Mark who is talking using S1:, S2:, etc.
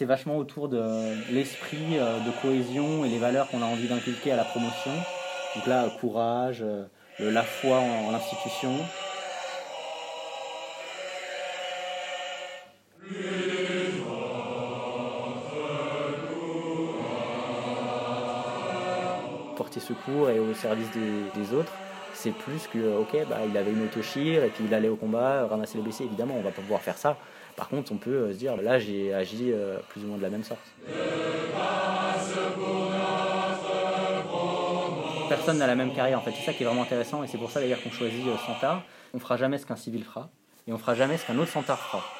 S1: C'est vachement autour de l'esprit euh, de cohésion et les valeurs qu'on a envie d'inculquer à la promotion. Donc là, euh, courage, euh, la foi en, l'institution. Porter secours et au service des autres, c'est plus que, ok, bah, il avait une autochire et puis il allait au combat, ramasser les blessés. Évidemment, on va pas pouvoir faire ça. Par contre, on peut euh, se dire, là, j'ai agi euh, plus ou moins de la même sorte. Personne n'a la même carrière, en fait. C'est ça qui est vraiment intéressant et c'est pour ça d'ailleurs qu'on choisit euh, Santard. On fera jamais ce qu'un civil fera et on fera jamais ce qu'un autre Santard fera.